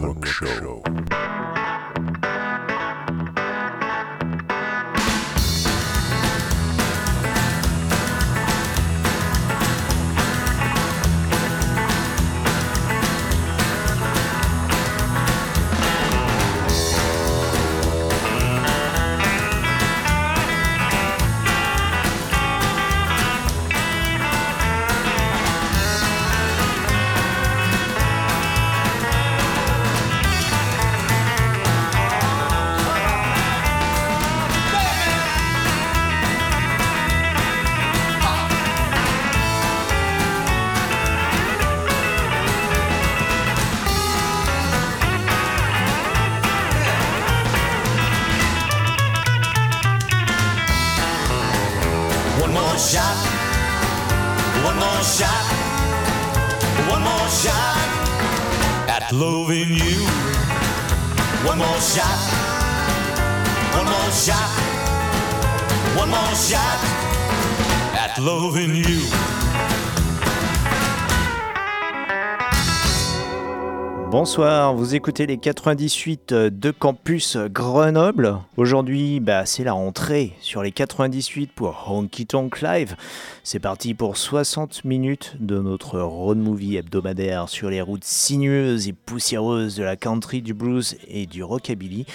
the Stefan Bonsoir, vous écoutez les 98 de Campus Grenoble. Aujourd'hui, bah, c'est la rentrée sur les 98 pour Honky Tonk Live. C'est parti pour 60 minutes de notre road movie hebdomadaire sur les routes sinueuses et poussiéreuses de la country, du blues et du rockabilly.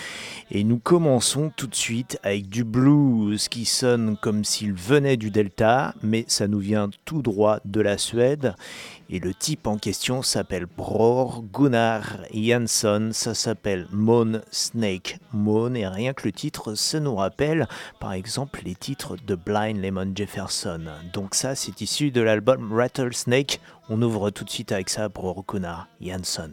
Et nous commençons tout de suite avec du blues qui sonne comme s'il venait du Delta, mais ça nous vient tout droit de la Suède. Et le type en question s'appelle Bror Gunnar Jansson, ça s'appelle Moon Snake Moon, et rien que le titre, ça nous rappelle par exemple les titres de Blind Lemon Jefferson. Donc ça, c'est issu de l'album Rattlesnake. On ouvre tout de suite avec ça, Bror Gunnar Jansson.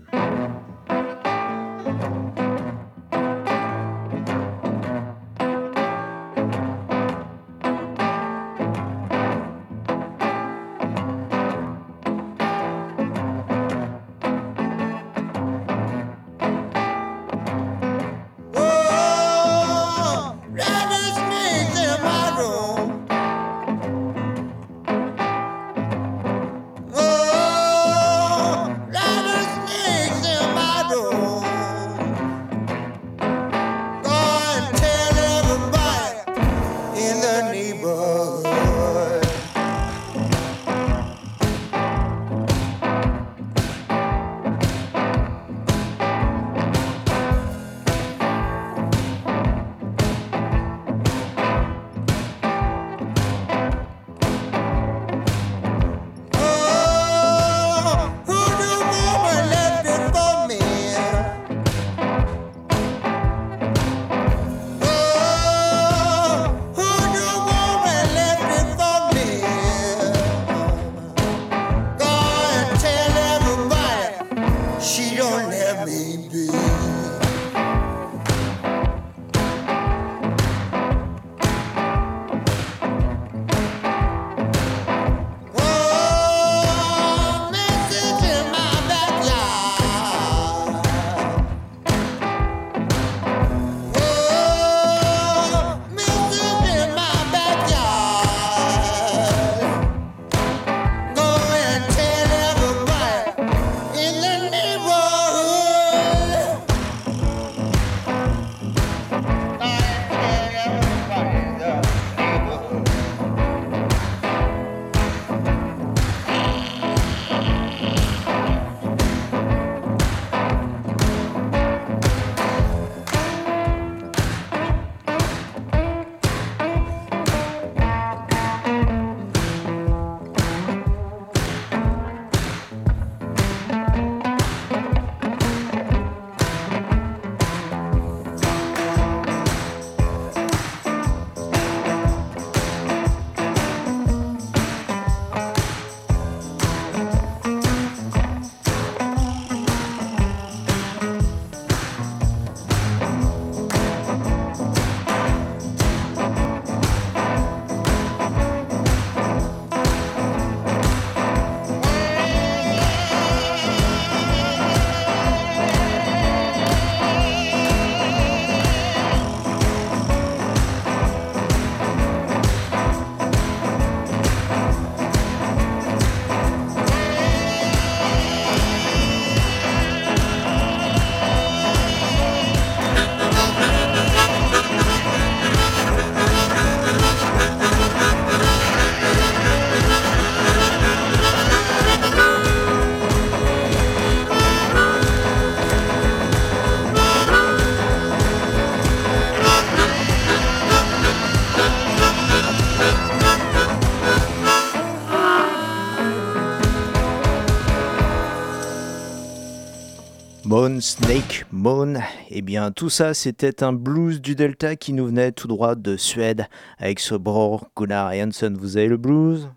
Moon, Snake, Moon, eh bien tout ça c'était un blues du Delta qui nous venait tout droit de Suède avec ce bro Gunnar Jansson. Vous avez le blues?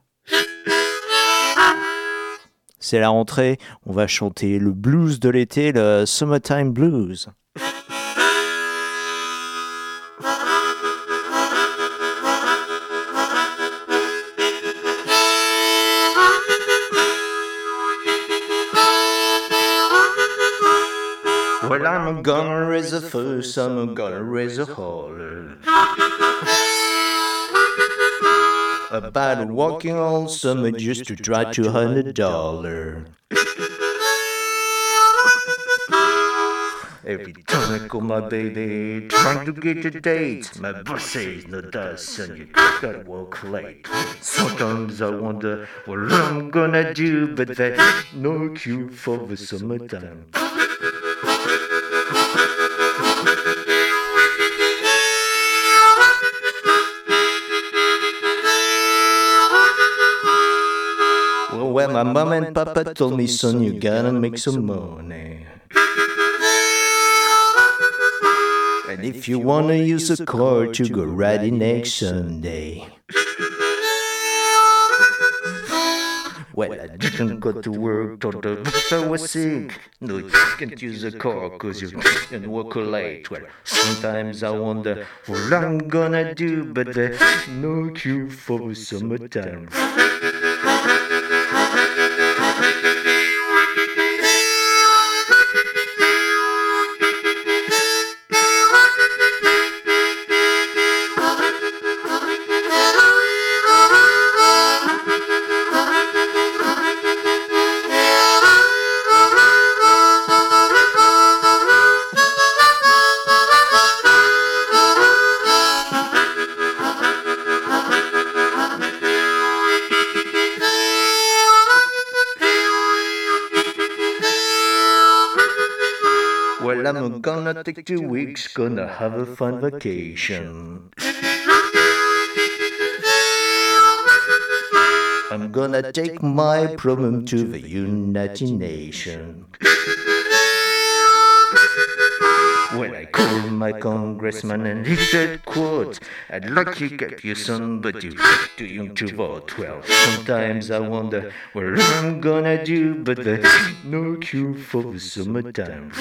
C'est la rentrée, on va chanter le blues de l'été, le Summertime Blues. Well, I'm gonna raise a fuss, I'm gonna raise a holler. About walking all summer just to try two hundred dollar. Every time I call my baby, trying to get a date, my boss says no, that and you gotta work late. Sometimes I wonder what I'm gonna do, but there's no cure for the summertime. Well, my mom and papa told me, son, you gotta make some money. And if you wanna use a car to go riding next Sunday. Well, I didn't go to work, the I was sick. No, you can't use a car cause you can work late. Well, sometimes I wonder what I'm gonna do, but there's no cure for the summertime. Two weeks, gonna have a fun vacation. I'm gonna take my problem to the United Nations. When I called my congressman and he said, quote, I'd like to get you son, but you're too young to vote. Well, sometimes I wonder what I'm gonna do, but there's no cure for the summertime.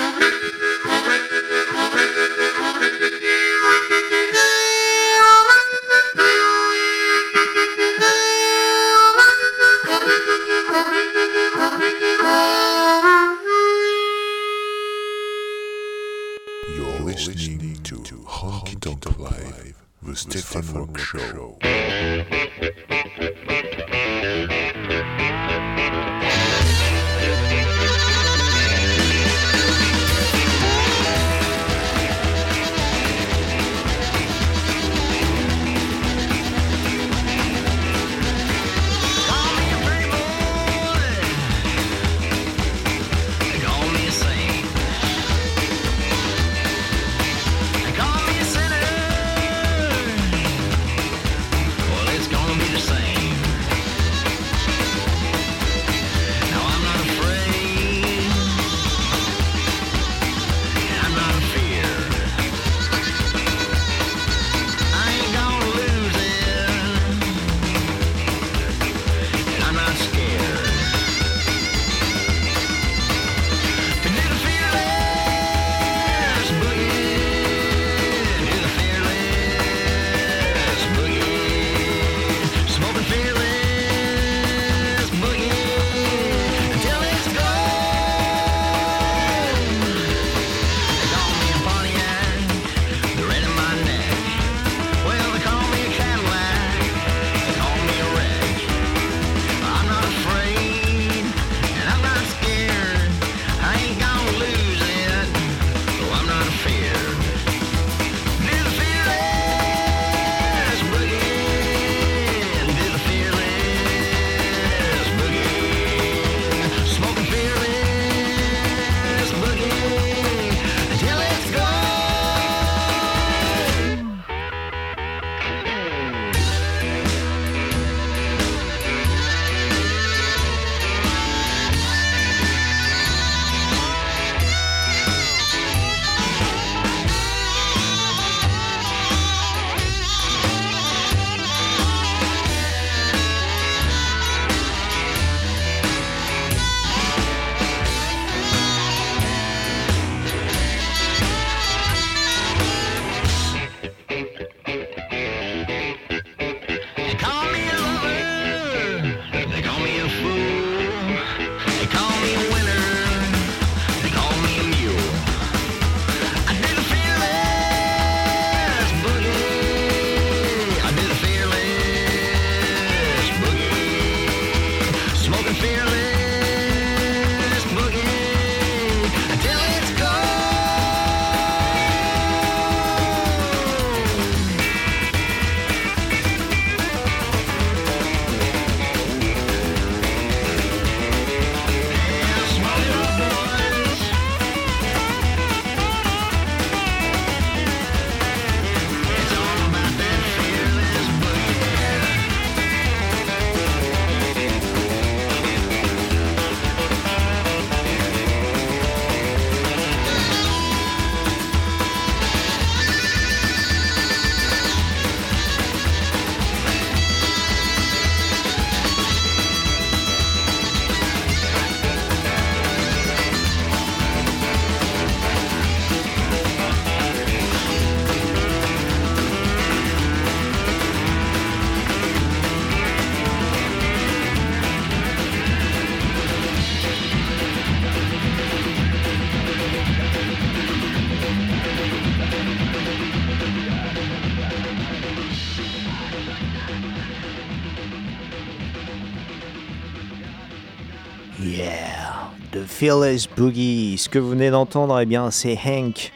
Fearless Boogie. Ce que vous venez d'entendre, eh bien, c'est Hank.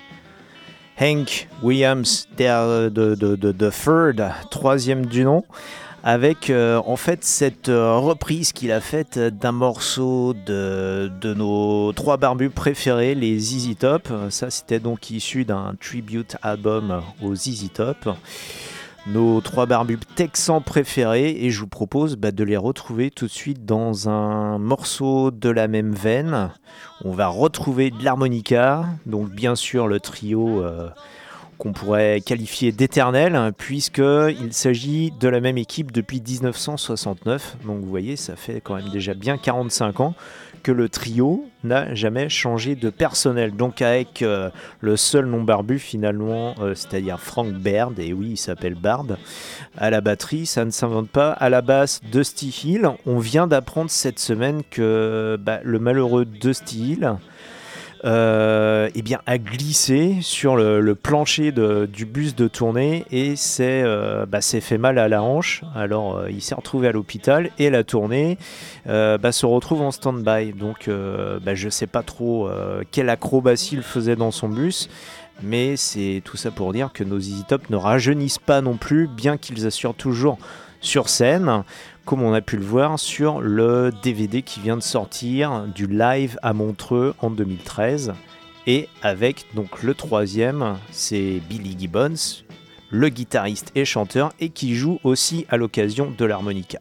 Hank Williams de, de, de, de Third, troisième du nom, avec euh, en fait cette euh, reprise qu'il a faite d'un morceau de, de nos trois barbus préférés, les ZZ Top. Ça, c'était donc issu d'un tribute album aux ZZ Top nos trois barbus texans préférés et je vous propose bah, de les retrouver tout de suite dans un morceau de la même veine. On va retrouver de l'harmonica, donc bien sûr le trio euh, qu'on pourrait qualifier d'éternel, puisqu'il s'agit de la même équipe depuis 1969. Donc vous voyez, ça fait quand même déjà bien 45 ans que le trio n'a jamais changé de personnel. Donc avec euh, le seul nom barbu finalement, euh, c'est-à-dire Frank Baird, et oui il s'appelle Bard, à la batterie, ça ne s'invente pas. À la basse, Dusty Hill. On vient d'apprendre cette semaine que bah, le malheureux Dusty Hill euh, eh bien, a glissé sur le, plancher du bus de tournée et s'est euh, bah, s'est fait mal à la hanche. Alors euh, il s'est retrouvé à l'hôpital et la tournée bah, se retrouve en stand-by. Donc bah, je sais pas trop quelle acrobatie il faisait dans son bus. Mais c'est tout ça pour dire que nos Easy Top ne rajeunissent pas non plus, bien qu'ils assurent toujours sur scène, comme on a pu le voir sur le DVD qui vient de sortir du live à Montreux en 2013. Et avec donc le troisième, c'est Billy Gibbons, le guitariste et chanteur, et qui joue aussi à l'occasion de l'harmonica.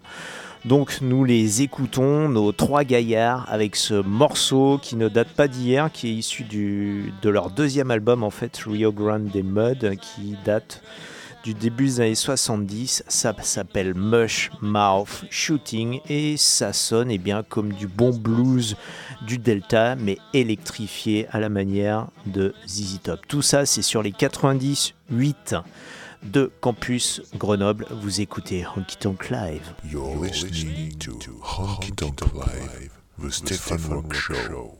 Donc nous les écoutons, nos trois gaillards, avec ce morceau qui ne date pas d'hier, qui est issu de leur deuxième album en fait, Rio Grande Mud, qui date du début des années 70. Ça s'appelle Mush Mouth Shooting et ça sonne eh bien comme du bon blues du Delta, mais électrifié à la manière de ZZ Top. Tout ça, c'est sur les 98 de Campus Grenoble. Vous écoutez Honky Tonk Live. You're listening to Honky Tonk Live, the Rock Show.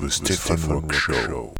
The Stefan Rock Show.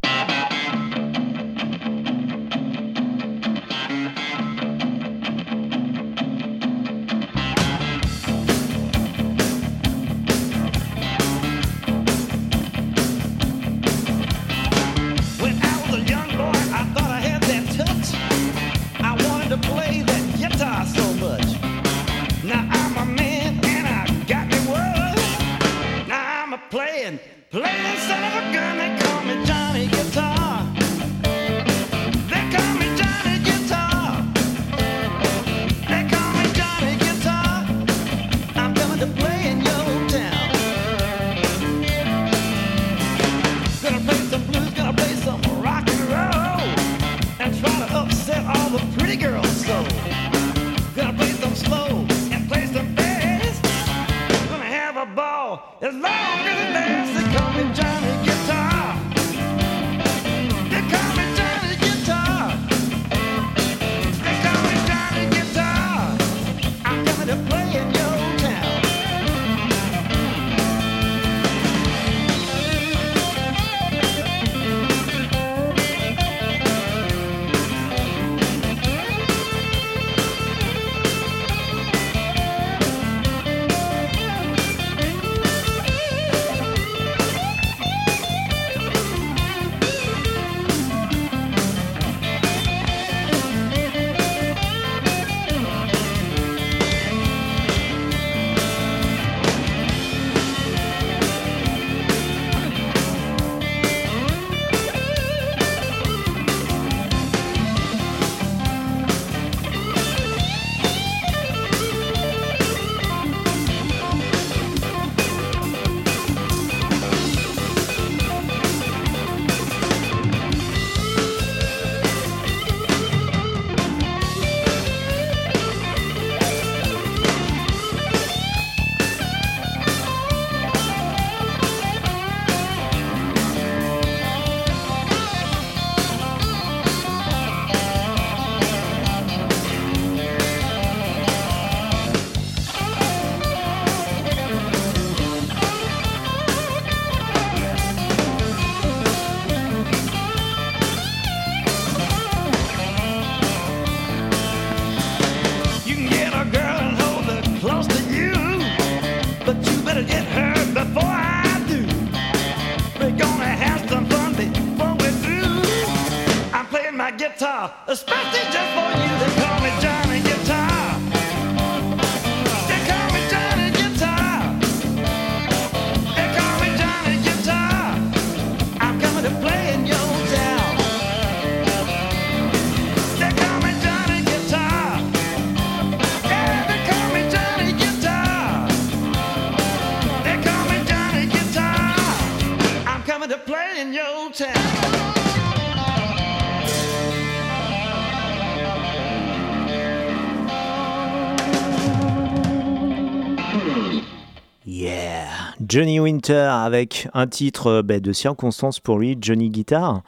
Johnny Winter avec un titre euh, ben, de circonstance pour lui, Johnny Guitar.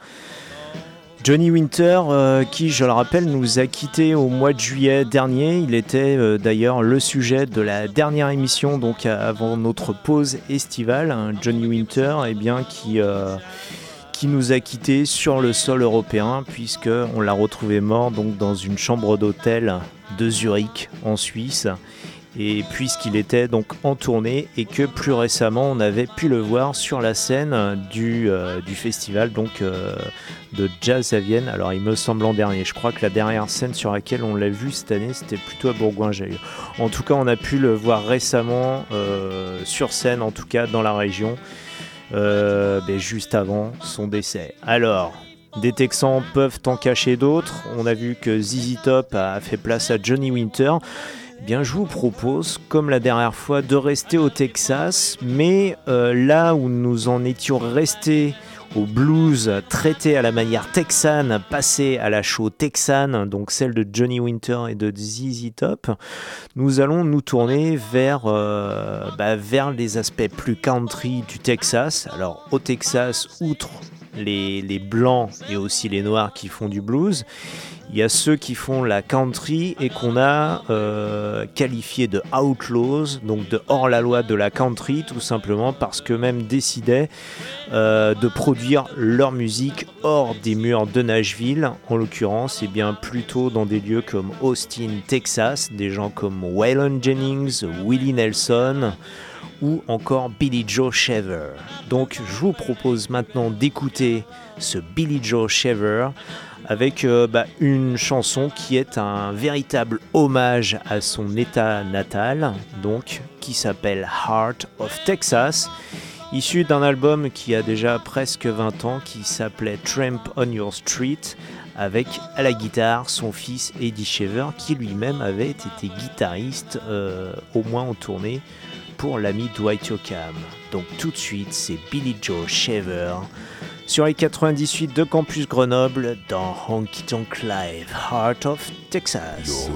Johnny Winter, euh, qui, je le rappelle, nous a quittés au mois de juillet dernier. Il était euh, d'ailleurs le sujet de la dernière émission, donc avant notre pause estivale. Johnny Winter, eh bien, qui, qui nous a quittés sur le sol européen, puisque on l'a retrouvé mort donc dans une chambre d'hôtel de Zurich, en Suisse et puisqu'il était donc en tournée et que plus récemment on avait pu le voir sur la scène du, euh, festival donc euh, de jazz à Vienne. Alors il me semble en dernier, je crois que la dernière scène sur laquelle on l'a vu cette année c'était plutôt à Bourgoin-Jallieu. En tout cas on a pu le voir récemment euh, sur scène, en tout cas dans la région, ben, juste avant son décès. Alors des Texans peuvent en cacher d'autres. On a vu que ZZ Top a fait place à Johnny Winter. Eh bien, je vous propose, comme la dernière fois, de rester au Texas, mais euh, là où nous en étions restés au blues traité à la manière texane, passé à la show texane, donc celle de Johnny Winter et de ZZ Top, nous allons nous tourner euh, bah, vers les aspects plus country du Texas. Alors au Texas, outre les, blancs et aussi les noirs qui font du blues, il y a ceux qui font la country et qu'on a euh, qualifié de outlaws, donc de hors la loi de la country, tout simplement parce que même décidaient euh, de produire leur musique hors des murs de Nashville, en l'occurrence, et bien plutôt dans des lieux comme Austin, Texas, des gens comme Waylon Jennings, Willie Nelson ou encore Billy Joe Shaver. Donc je vous propose maintenant d'écouter ce Billy Joe Shaver avec euh, bah, une chanson qui est un véritable hommage à son état natal, donc qui s'appelle Heart of Texas, issu d'un album qui a déjà presque 20 ans, qui s'appelait Tramp on Your Street, avec à la guitare son fils Eddie Shaver, qui lui-même avait été guitariste euh, au moins en tournée pour l'ami Dwight Yoakam. Donc tout de suite, c'est Billy Joe Shaver sur les 98 de Campus Grenoble dans Honky Tonk Live, Heart of Texas.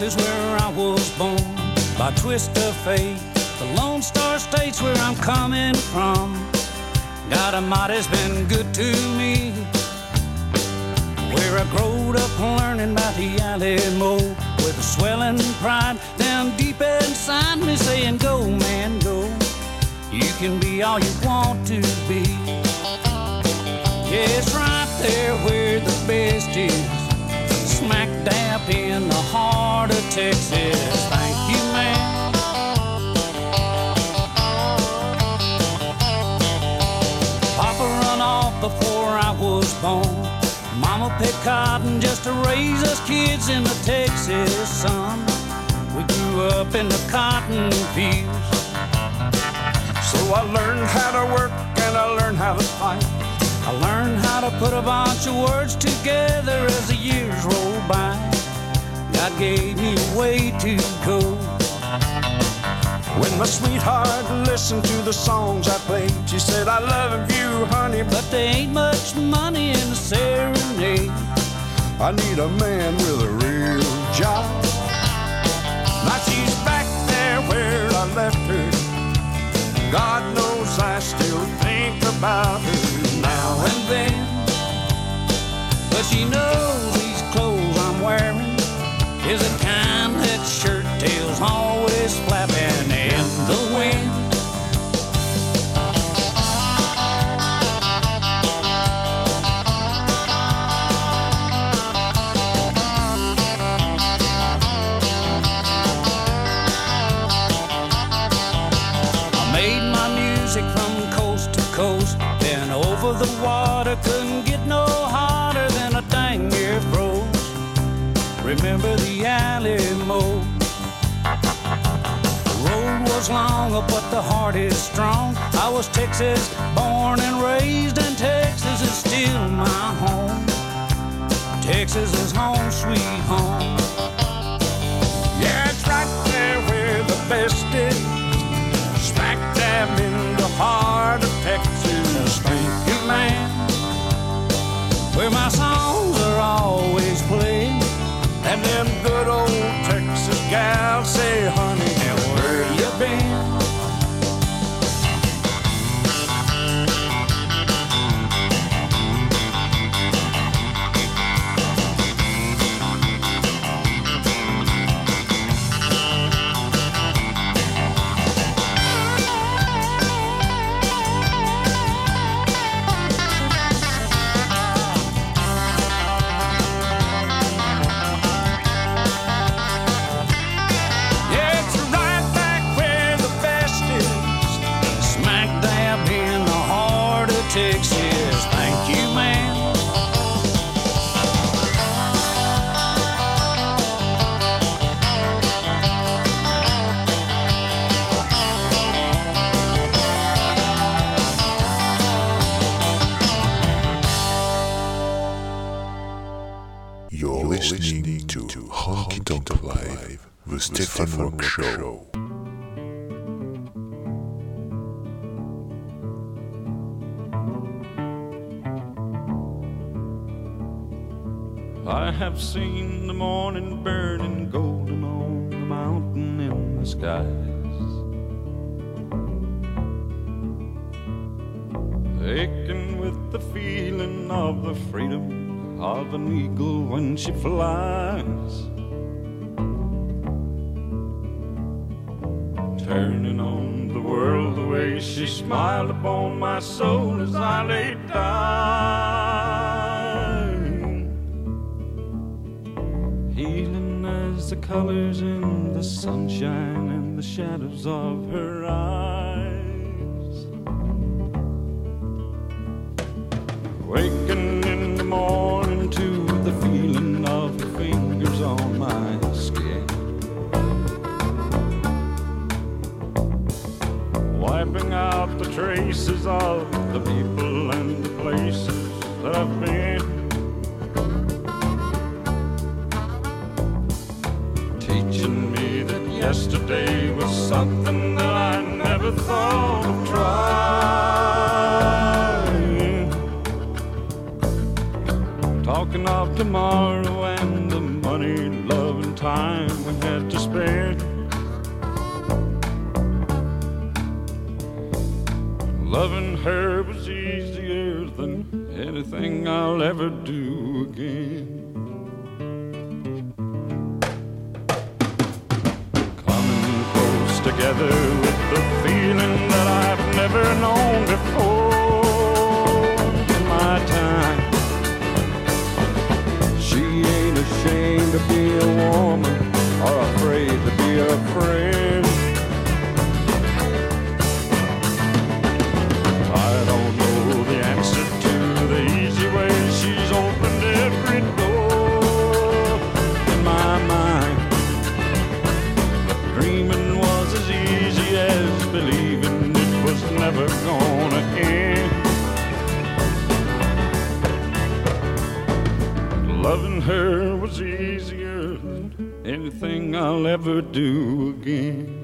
Texas where I was born by twist of fate. The Lone Star State's where I'm coming from. God Almighty's been good to me. Where I growed up learning about the Alamo with a swelling pride down deep inside me saying, Go, man, go. You can be all you want to be. Yeah, it's right there where the best is smack dab in the heart of Texas. Thank you, man. Papa run off before I was born. Mama picked cotton just to raise us kids in the Texas sun. We grew up in the cotton fields. So I learned how to work and I learned how to fight. I learned how to put a bunch of words together as the years rolled by. God gave me way to go. When my sweetheart listened to the songs I played, she said, I love you, honey, but But there ain't much money in the serenade. I need a man with a real job. Now she's back there where I left her. God knows I still think about her now and then. But she knows was but the heart is strong. I was Texas born and raised, and Texas is still my home. Texas is home, sweet home. Yeah, it's right there where the best is. Smack dab in the heart of Texas. Thank you, man. where my songs are always played. And them good old Texas gals say, Live, the Stefan Rock Show. I have seen the morning burning golden on the mountain in the skies. Aching with the feeling of the freedom of an eagle when she flies. Smiled upon my soul as I lay dying healing as the colors in the sunshine and the shadows of her eyes. Than anything I'll ever do again. coming close together with the feeling that I've never known before in my time. She ain't ashamed to be a woman or afraid to be a Loving her was easier than anything I'll ever do again.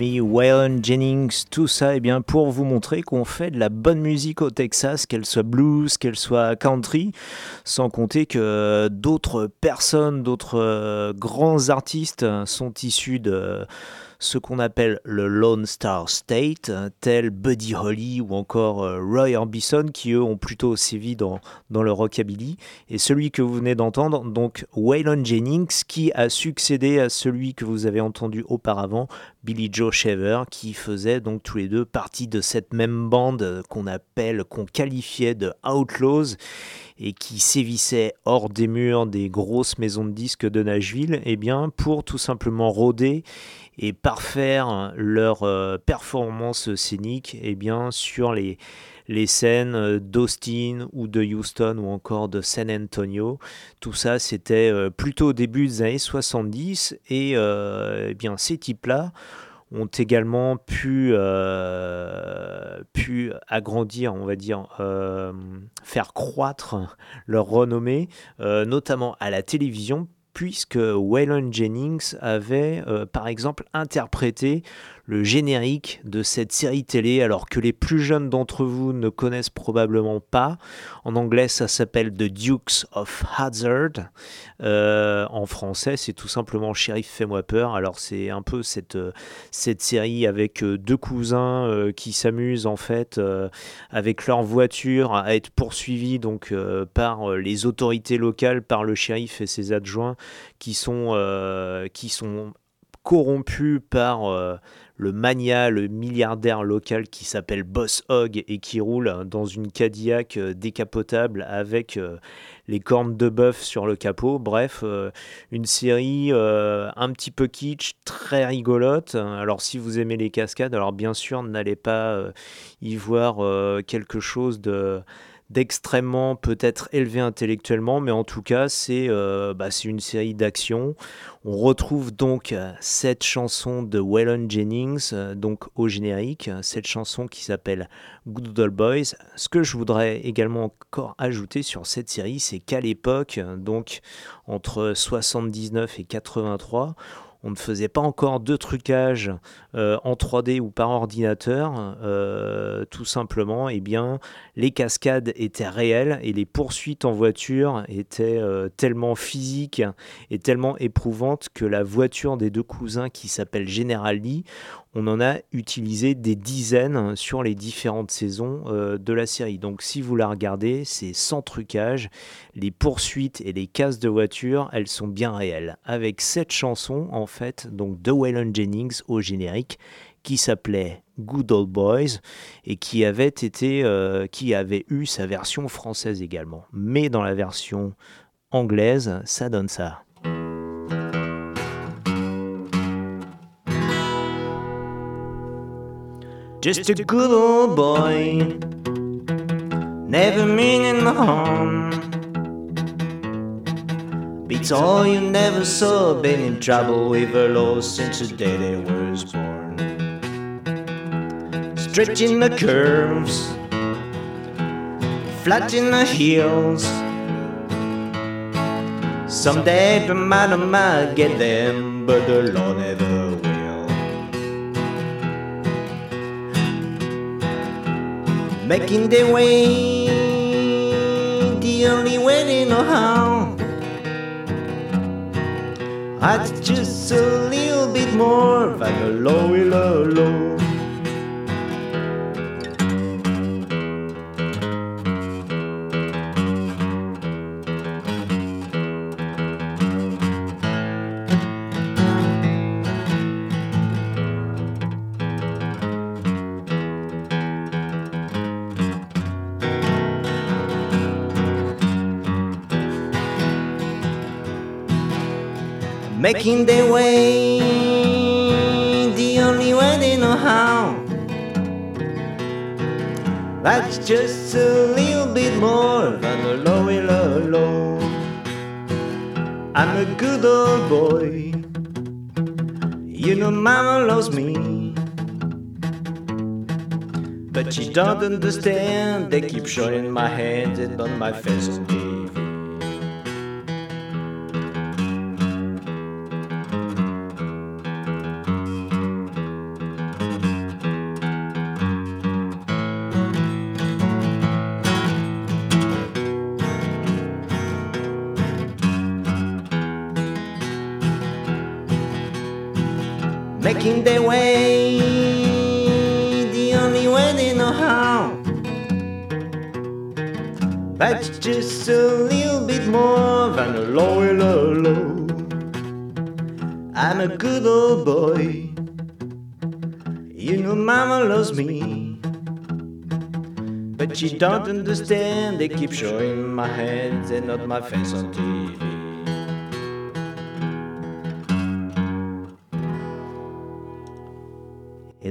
Waylon Jennings, tout ça eh bien, pour vous montrer qu'on fait de la bonne musique au Texas, qu'elle soit blues, qu'elle soit country, sans compter que d'autres personnes, d'autres euh, grands artistes sont issus de ce qu'on appelle le Lone Star State, tels Buddy Holly ou encore euh, Roy Orbison, qui eux ont plutôt sévi dans, dans le rockabilly. Et celui que vous venez d'entendre, donc Waylon Jennings, qui a succédé à celui que vous avez entendu auparavant, Billy Joe Shaver, qui faisait donc tous les deux partie de cette même bande qu'on appelle, qu'on qualifiait de Outlaws et qui sévissait hors des murs des grosses maisons de disques de Nashville, eh bien pour tout simplement rôder et parfaire leur euh, performance scénique eh bien, sur les, les scènes d'Austin ou de Houston ou encore de San Antonio. Tout ça, c'était euh, plutôt au début des années 70 et euh, eh bien, ces types-là ont également pu, euh, pu agrandir, on va dire, euh, faire croître leur renommée, euh, notamment à la télévision, puisque Waylon Jennings avait, euh, par exemple, interprété le générique de cette série télé, alors que les plus jeunes d'entre vous ne connaissent probablement pas. En anglais, ça s'appelle The Dukes of Hazzard. Euh, en français, c'est tout simplement Sheriff Fais-moi peur. Alors, c'est un peu cette, euh, cette série avec euh, deux cousins euh, qui s'amusent en fait avec leur voiture à être poursuivis donc par les autorités locales, par le shérif et ses adjoints qui sont, qui sont corrompu par le mania, le milliardaire local qui s'appelle Boss Hog et qui roule dans une Cadillac euh, décapotable avec euh, les cornes de bœuf sur le capot. Bref, euh, une série un petit peu kitsch, très rigolote. Alors si vous aimez les cascades, alors bien sûr n'allez pas y voir quelque chose de d'extrêmement peut-être élevé intellectuellement, mais en tout cas c'est euh, bah, une série d'action. On retrouve donc euh, cette chanson de Waylon Jennings, euh, donc au générique, cette chanson qui s'appelle Good Old Boys. Ce que je voudrais également encore ajouter sur cette série, c'est qu'à l'époque, donc entre 79 et 83, on ne faisait pas encore de trucage euh, en 3D ou par ordinateur. Euh, tout simplement, eh bien, les cascades étaient réelles et les poursuites en voiture étaient euh, tellement physiques et tellement éprouvantes que la voiture des deux cousins qui s'appelle General Lee, on en a utilisé des dizaines sur les différentes saisons euh, de la série. Donc si vous la regardez, c'est sans trucage. Les poursuites et les casses de voiture, elles sont bien réelles. Avec cette chanson, en fait, donc de Waylon Jennings au générique, qui s'appelait Good Old Boys et qui avait euh, qui avait eu sa version française également. Mais dans la version anglaise, ça donne ça. Just a good old boy, never meaning no harm. Beats all you never saw, been in trouble with the law since the day they was born. Stretching the curves, flattening the heels. Someday the man might get them, but the law never making their way the only way they know how. That's just a little bit more a low, low, making their way the only way they know how. That's just a little bit more than a low, low, low. I'm a good old boy. You know, Mama loves me. But she don't understand. They keep showing my hands and on my face just a little bit more than a low, low. I'm a good old boy. You know, Mama loves me. But she don't understand. They keep showing my hands and not my face on TV.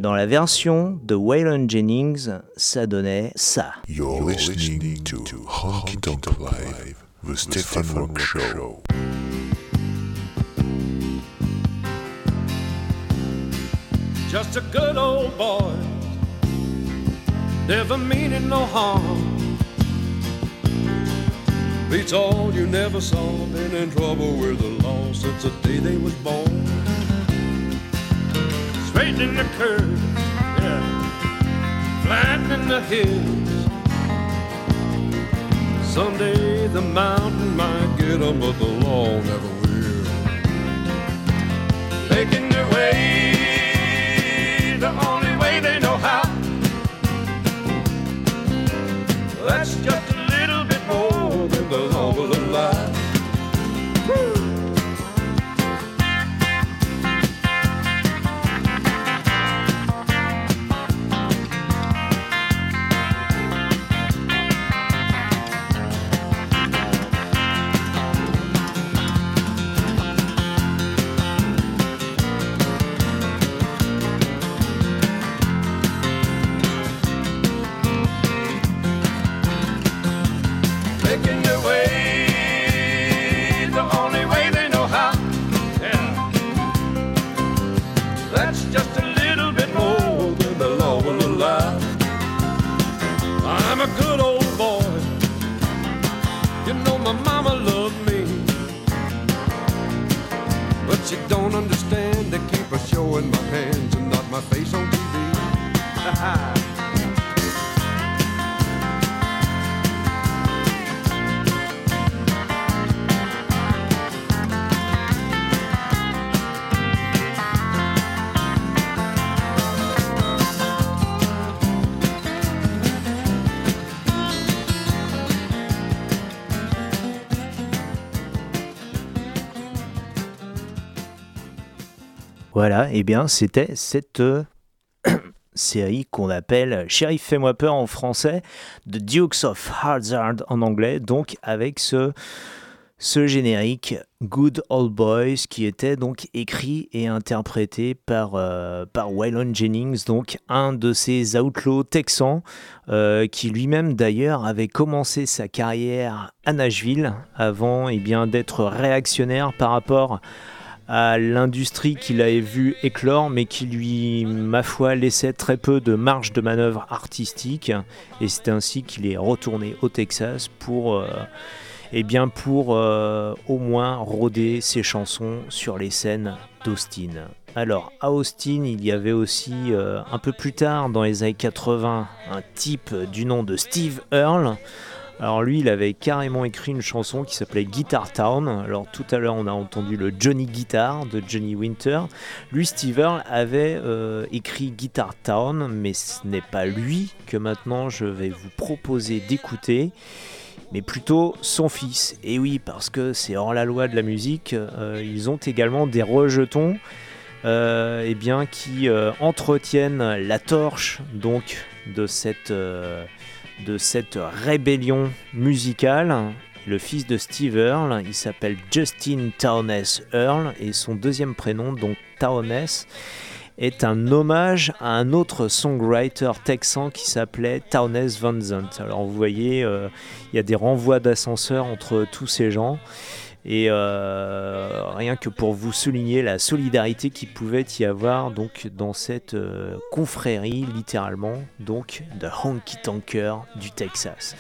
Dans la version de Waylon Jennings, ça donnait ça. You're listening to Honky Tonk Live, the Stefan Rock Show. just a good old boy, never meaning no harm. Beats all you never saw, been in trouble with the law since the day they was born. Straightening the curves, yeah, flattening the hills. Someday the mountain might get 'em, but the law never will. Making their way the Voilà, et bien c'était cette euh, série qu'on appelle Sheriff fais-moi peur en français, The Dukes of Hazzard en anglais, donc avec ce, générique Good Old Boys qui était donc écrit et interprété par, euh, Waylon Jennings, donc un de ces outlaws texans euh, qui lui-même d'ailleurs avait commencé sa carrière à Nashville avant eh bien d'être réactionnaire par rapport à l'industrie qu'il avait vu éclore, mais qui lui, ma foi, laissait très peu de marge de manœuvre artistique. Et c'est ainsi qu'il est retourné au Texas pour, euh, eh bien pour euh, au moins rôder ses chansons sur les scènes d'Austin. Alors, à Austin, il y avait aussi, euh, un peu plus tard, dans les années 80, un type du nom de Steve Earle. Alors lui, il avait carrément écrit une chanson qui s'appelait Guitar Town. Alors tout à l'heure, on a entendu le Johnny Guitar de Johnny Winter. Lui, Steve avait euh, écrit Guitar Town, mais ce n'est pas lui que maintenant je vais vous proposer d'écouter, mais plutôt son fils. Et oui, parce que c'est hors la loi de la musique, euh, ils ont également des rejetons. euh, eh bien, qui entretiennent la torche donc de cette, de cette rébellion musicale. Le fils de Steve Earle, il s'appelle Justin Townes Earle et son deuxième prénom, donc Townes, est un hommage à un autre songwriter texan qui s'appelait Townes Van Zandt. Alors vous voyez, euh, il y a des renvois d'ascenseur entre tous ces gens. Et euh, rien que pour vous souligner la solidarité qu'il pouvait y avoir donc dans cette euh, confrérie littéralement donc de honky tonker du Texas.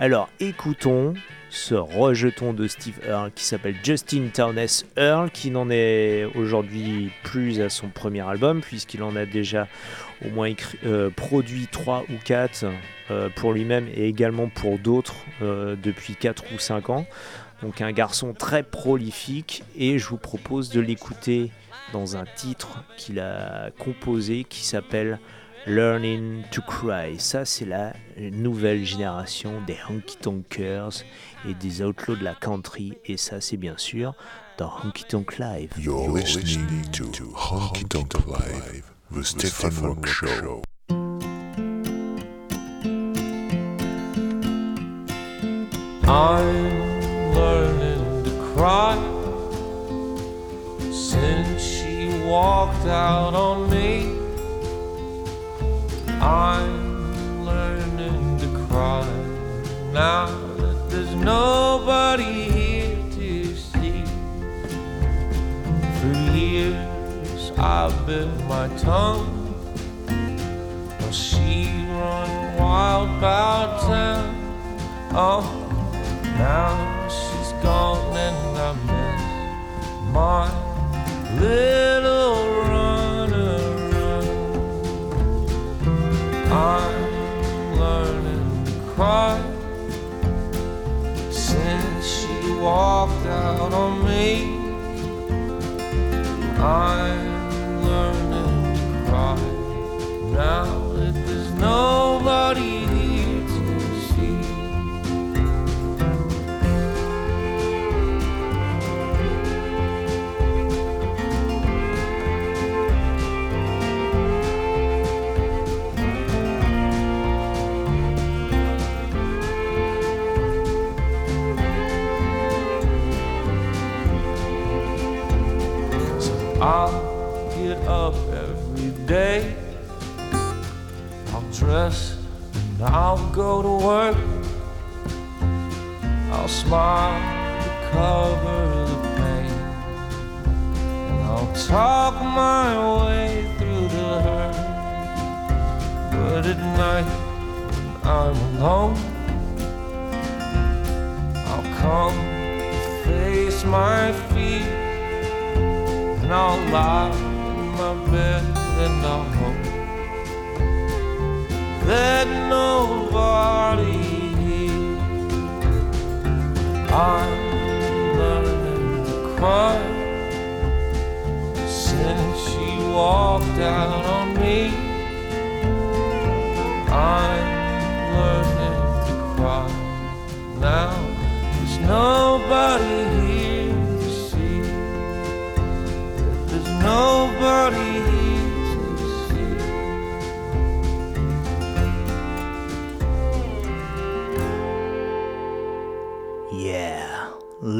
Alors écoutons ce rejeton de Steve Earle qui s'appelle Justin Townes Earle qui n'en est aujourd'hui plus à son premier album puisqu'il en a déjà au moins euh, produit 3 ou 4 pour lui-même et également pour d'autres depuis 4 ou 5 ans. Donc un garçon très prolifique et je vous propose de l'écouter dans un titre qu'il a composé qui s'appelle Learning to Cry. Ça c'est la nouvelle génération des honky tonkers et des outlaws de la country et ça c'est bien sûr dans Honky Tonk Live. You're listening to Honky Tonk Live, the Stephen Rock Show. I'm learning to cry since she walked out on me. I'm learning to cry now that there's nobody here to see. For years I've bit my tongue. While she run wild about town. Oh. Now she's gone and I miss my little runner. I'm learning to cry since she walked out on me. I'm learning to cry now that there's nobody day. I'll dress and I'll go to work. I'll smile to cover the pain. And I'll talk my way through the hurt. But at night when I'm alone. I'll come face my feet and I'll lie in my bed and I'll hope that nobody hears. I'm learning to cry since she walked out on me. I'm learning to cry now. There's nobody here to see. There's nobody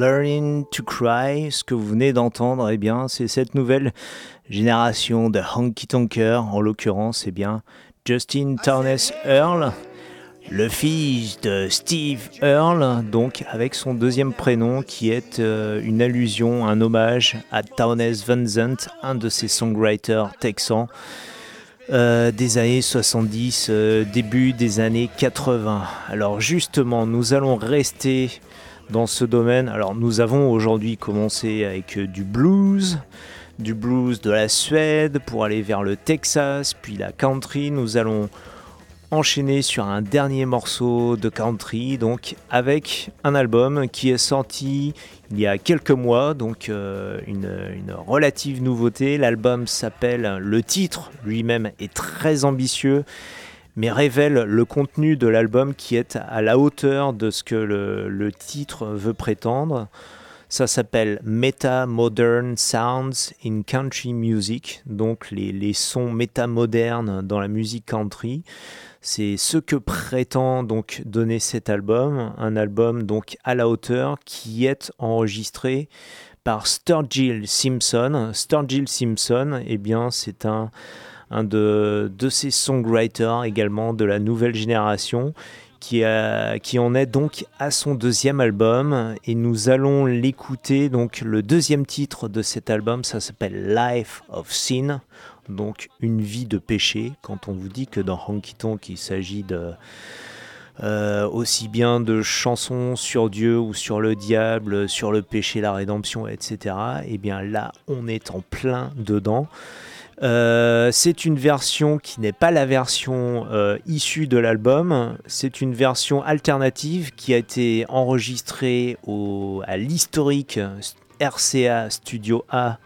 Learning to Cry, ce que vous venez d'entendre, eh bien, c'est cette nouvelle génération de honky tonker, en l'occurrence, eh bien, Justin Townes Earl, le fils de Steve Earle, donc avec son deuxième prénom qui est euh, une allusion, un hommage à Townes Van Zandt, un de ses songwriters texans. euh, des années 70, euh, début des années 80. Alors justement, nous allons rester dans ce domaine. Alors nous avons aujourd'hui commencé avec euh, du blues, du blues de la Suède pour aller vers le Texas, puis la country. Nous allons enchaîner sur un dernier morceau de country, donc avec un album qui est sorti il y a quelques mois, donc euh, une, une relative nouveauté. L'album s'appelle, le titre lui-même est très ambitieux, mais révèle le contenu de l'album qui est à la hauteur de ce que le, titre veut prétendre. Ça s'appelle Meta Modern Sounds in Country Music, donc les, les sons métamodernes dans la musique country. C'est ce que prétend donc donner cet album, un album donc à la hauteur qui est enregistré par Sturgill Simpson. Sturgill Simpson, eh bien, c'est un, un de, ces songwriters également de la nouvelle génération qui, en est donc à son deuxième album et nous allons l'écouter donc le deuxième titre de cet album ça s'appelle Life of Sin donc une vie de péché quand on vous dit que dans Honky Tonk il s'agit euh, aussi bien de chansons sur Dieu ou sur le diable, sur le péché, la rédemption, etc. Et bien là, on est en plein dedans. Euh, c'est une version qui n'est pas la version euh, issue de l'album, c'est une version alternative qui a été enregistrée au, à l'historique RCA Studio A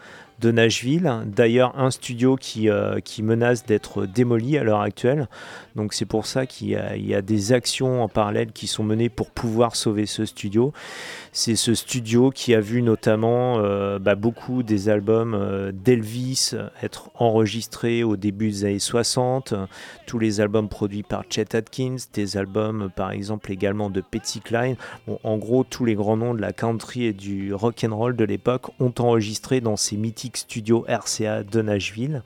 de Nashville. D'ailleurs, un studio qui, euh, qui menace d'être démoli à l'heure actuelle. Donc c'est pour ça qu'il y, a- il y a des actions en parallèle qui sont menées pour pouvoir sauver ce studio. C'est ce studio qui a vu notamment euh, bah, beaucoup des albums euh, d'Elvis être enregistrés au début des années 60, tous les albums produits par Chet Atkins, des albums par exemple également de Cline. Bon, en gros, tous les grands noms de la country et du rock and roll de l'époque ont enregistré dans ces mythiques studios RCA de Nashville.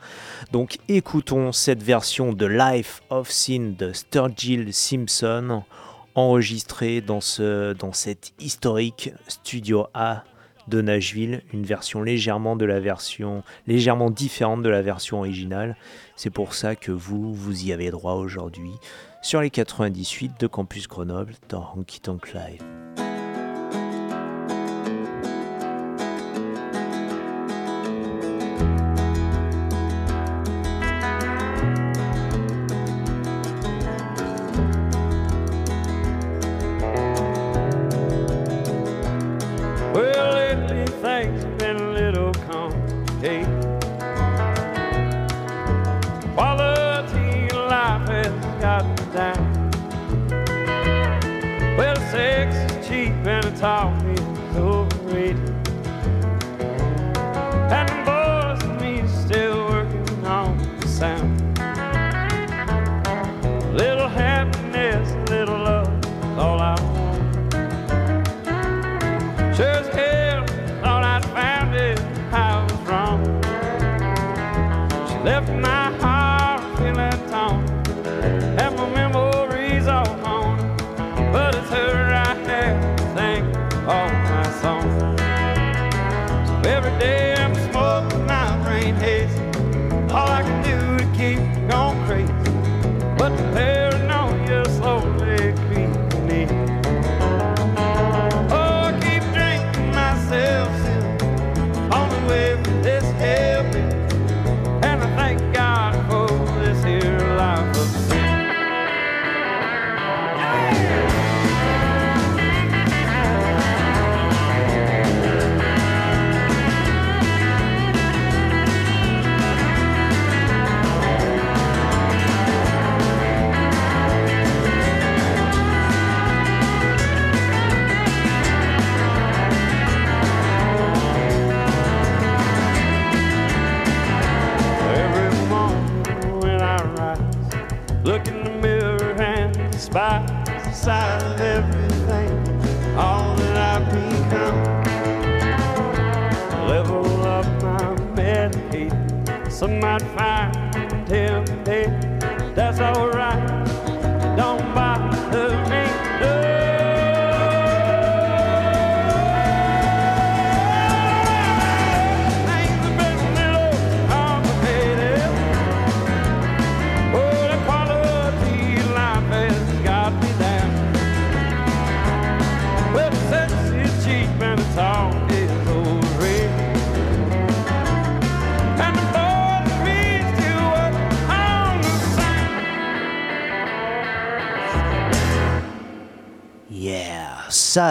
Donc écoutons cette version de Life of Sin de Sturgill Simpson enregistrée dans, ce, dans cet historique studio A de Nashville, une version légèrement de la version légèrement différente de la version originale. C'est pour ça que vous vous y avez droit aujourd'hui sur les 98 de Campus Grenoble dans Honky Tonk Live.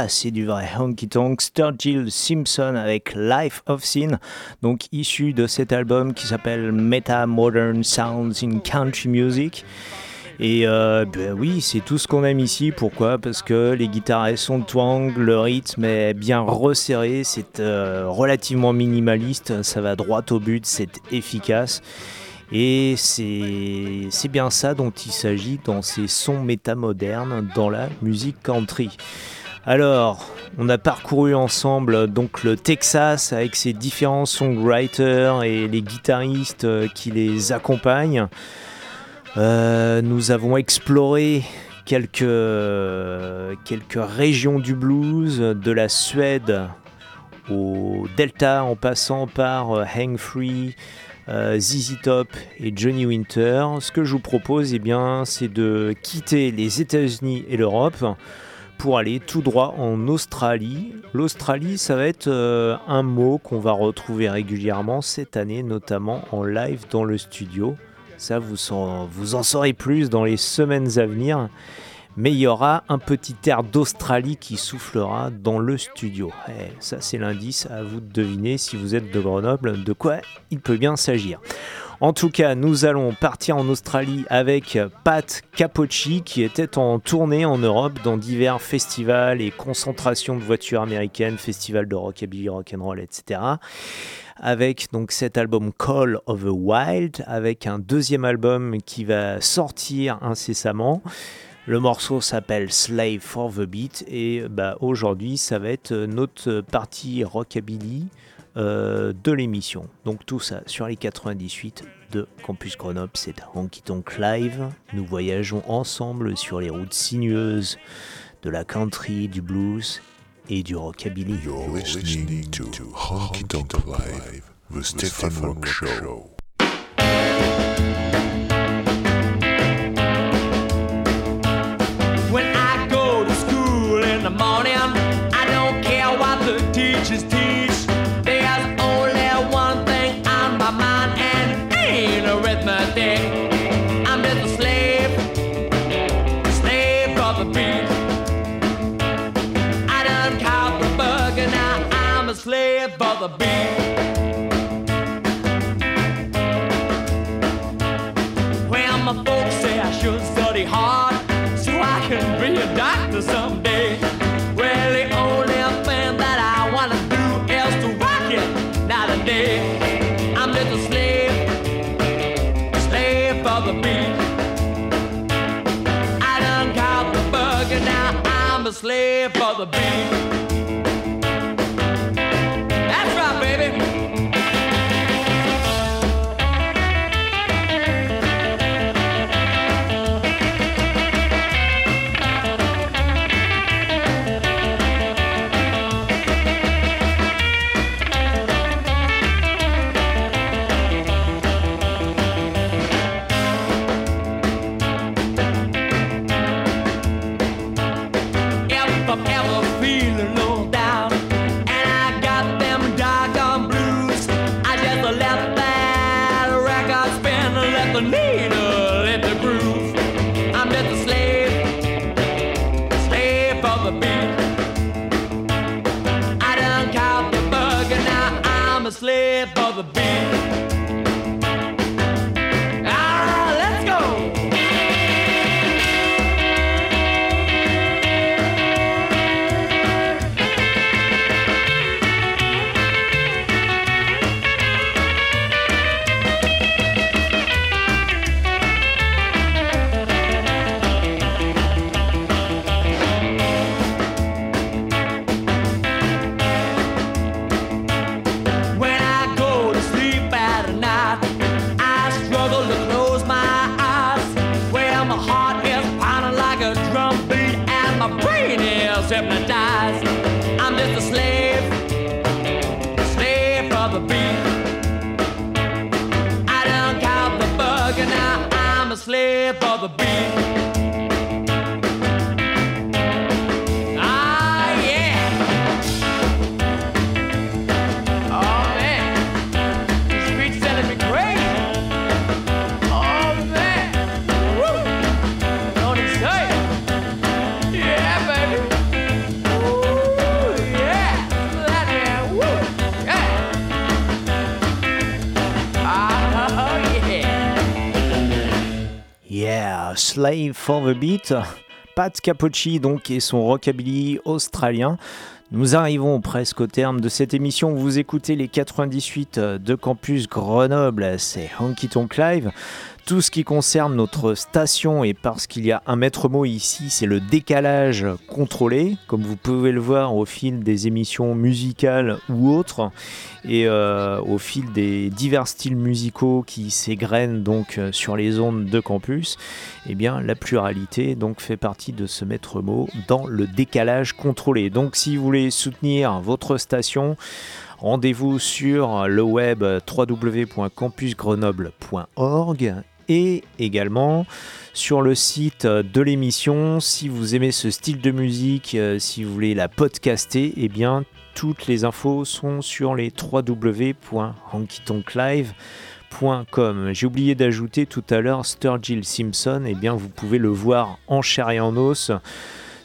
C'est du vrai honky tonk. Sturgill Simpson avec Life of Sin, donc issu de cet album qui s'appelle Meta Modern Sounds in Country Music. Et euh, ben oui, c'est tout ce qu'on aime ici. Pourquoi? Parce que les guitares sont twang, le rythme est bien resserré, c'est euh, relativement minimaliste, ça va droit au but, c'est efficace. Et c'est c'est bien ça dont il s'agit dans ces sons métamodernes dans la musique country. Alors, on a parcouru ensemble donc le Texas avec ses différents songwriters et les guitaristes euh, qui les accompagnent. Euh, nous avons exploré quelques, quelques régions du blues, de la Suède au Delta en passant par euh, Hang Free, euh, ZZ Top et Johnny Winter. Ce que je vous propose, eh bien, c'est de quitter les États-Unis et l'Europe pour aller tout droit en Australie. L'Australie, ça va être euh, un mot qu'on va retrouver régulièrement cette année, notamment en live dans le studio. Ça, vous, en, saurez plus dans les semaines à venir. Mais il y aura un petit air d'Australie qui soufflera dans le studio. Eh, ça, c'est l'indice à vous de deviner si vous êtes de Grenoble de quoi il peut bien s'agir. En tout cas, nous allons partir en Australie avec Pat Capocci qui était en tournée en Europe dans divers festivals et concentrations de voitures américaines, festivals de rockabilly, rock'n'roll, etc. Avec donc cet album Call of the Wild, avec un deuxième album qui va sortir incessamment. Le morceau s'appelle Slave for the Beat et bah, aujourd'hui ça va être notre partie rockabilly euh, de l'émission. Donc tout ça sur les 98 de Campus Grenoble, c'est Honky Tonk Live. Nous voyageons ensemble sur les routes sinueuses de la country, du blues et du rockabilly. You're listening to Honky Tonk Live, the Rock. The beat. Well, my folks say I should study hard so I can be a doctor someday. Well, the only thing that I wanna do is to rock it day. I'm just a slave, slave for the beat. I done caught the bug and now I'm a slave for the beat. Slave for the Beat. Pat Capocci donc et son rockabilly australien. Nous arrivons presque au terme de cette émission. Vous écoutez les 98 de Campus Grenoble, c'est Honky Tonk Live. Tout ce qui concerne notre station et parce qu'il y a un maître mot ici, c'est le décalage contrôlé, comme vous pouvez le voir au fil des émissions musicales ou autres, et euh, au fil des divers styles musicaux qui s'égrènent donc euh, sur les ondes de campus. Eh bien, la pluralité donc fait partie de ce maître mot dans le décalage contrôlé. Donc, si vous voulez soutenir votre station, rendez-vous sur le web www.campusgrenoble.org et également sur le site de l'émission. Si vous aimez ce style de musique, euh, si vous voulez la podcaster, eh bien toutes les infos sont sur les www.honkytonklive.com. J'ai oublié d'ajouter tout à l'heure Sturgill Simpson, eh bien vous pouvez le voir en chair et en os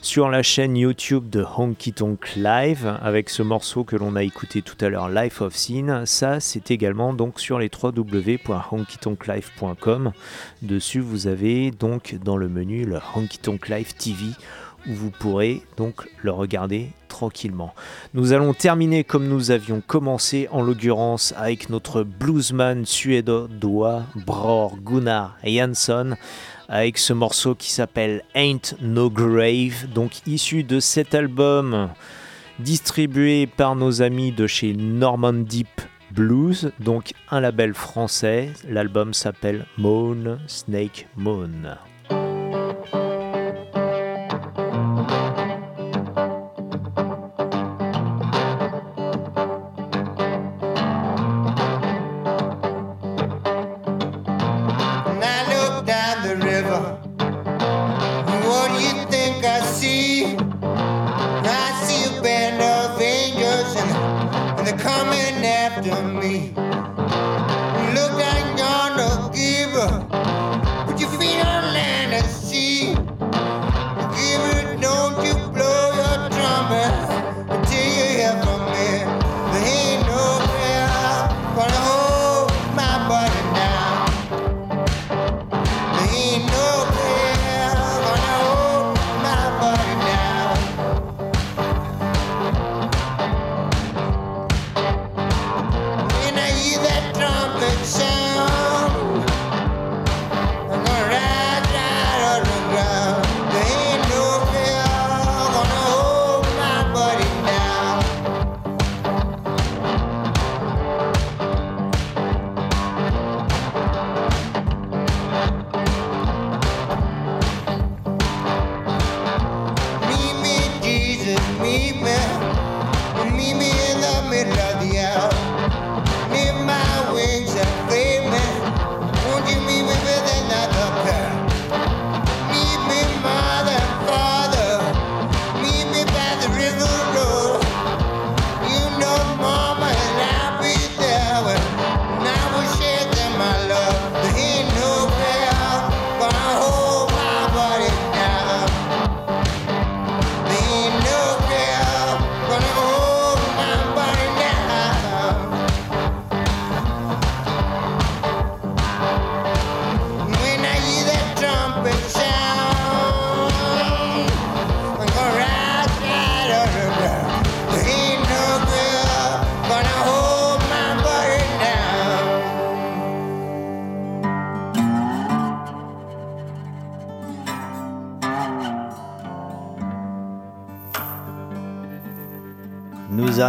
sur la chaîne YouTube de Honky Tonk Live avec ce morceau que l'on a écouté tout à l'heure, Life of Sin. Ça, c'est également donc sur les www.honkytonklive.com. Dessus, vous avez donc dans le menu le Honky Tonk Live TV où vous pourrez donc le regarder tranquillement. Nous allons terminer comme nous avions commencé, en l'occurrence avec notre bluesman suédois Bror Gunnar Jansson, avec ce morceau qui s'appelle Ain't No Grave, donc issu de cet album distribué par nos amis de chez Norman Deep Blues, donc un label français. L'album s'appelle Moon Snake Moon.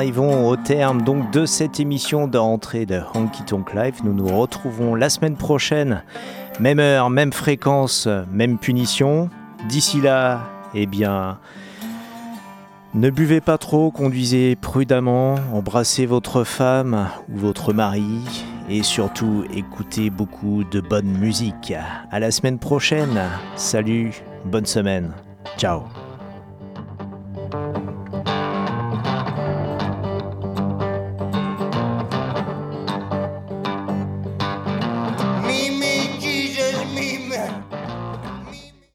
Arrivons au terme donc de cette émission de rentrée de Honky Tonk Live. Nous nous retrouvons la semaine prochaine, même heure, même fréquence, même punition. D'ici là, eh bien, ne buvez pas trop, conduisez prudemment, embrassez votre femme ou votre mari et surtout écoutez beaucoup de bonne musique. À la semaine prochaine. Salut, bonne semaine. Ciao.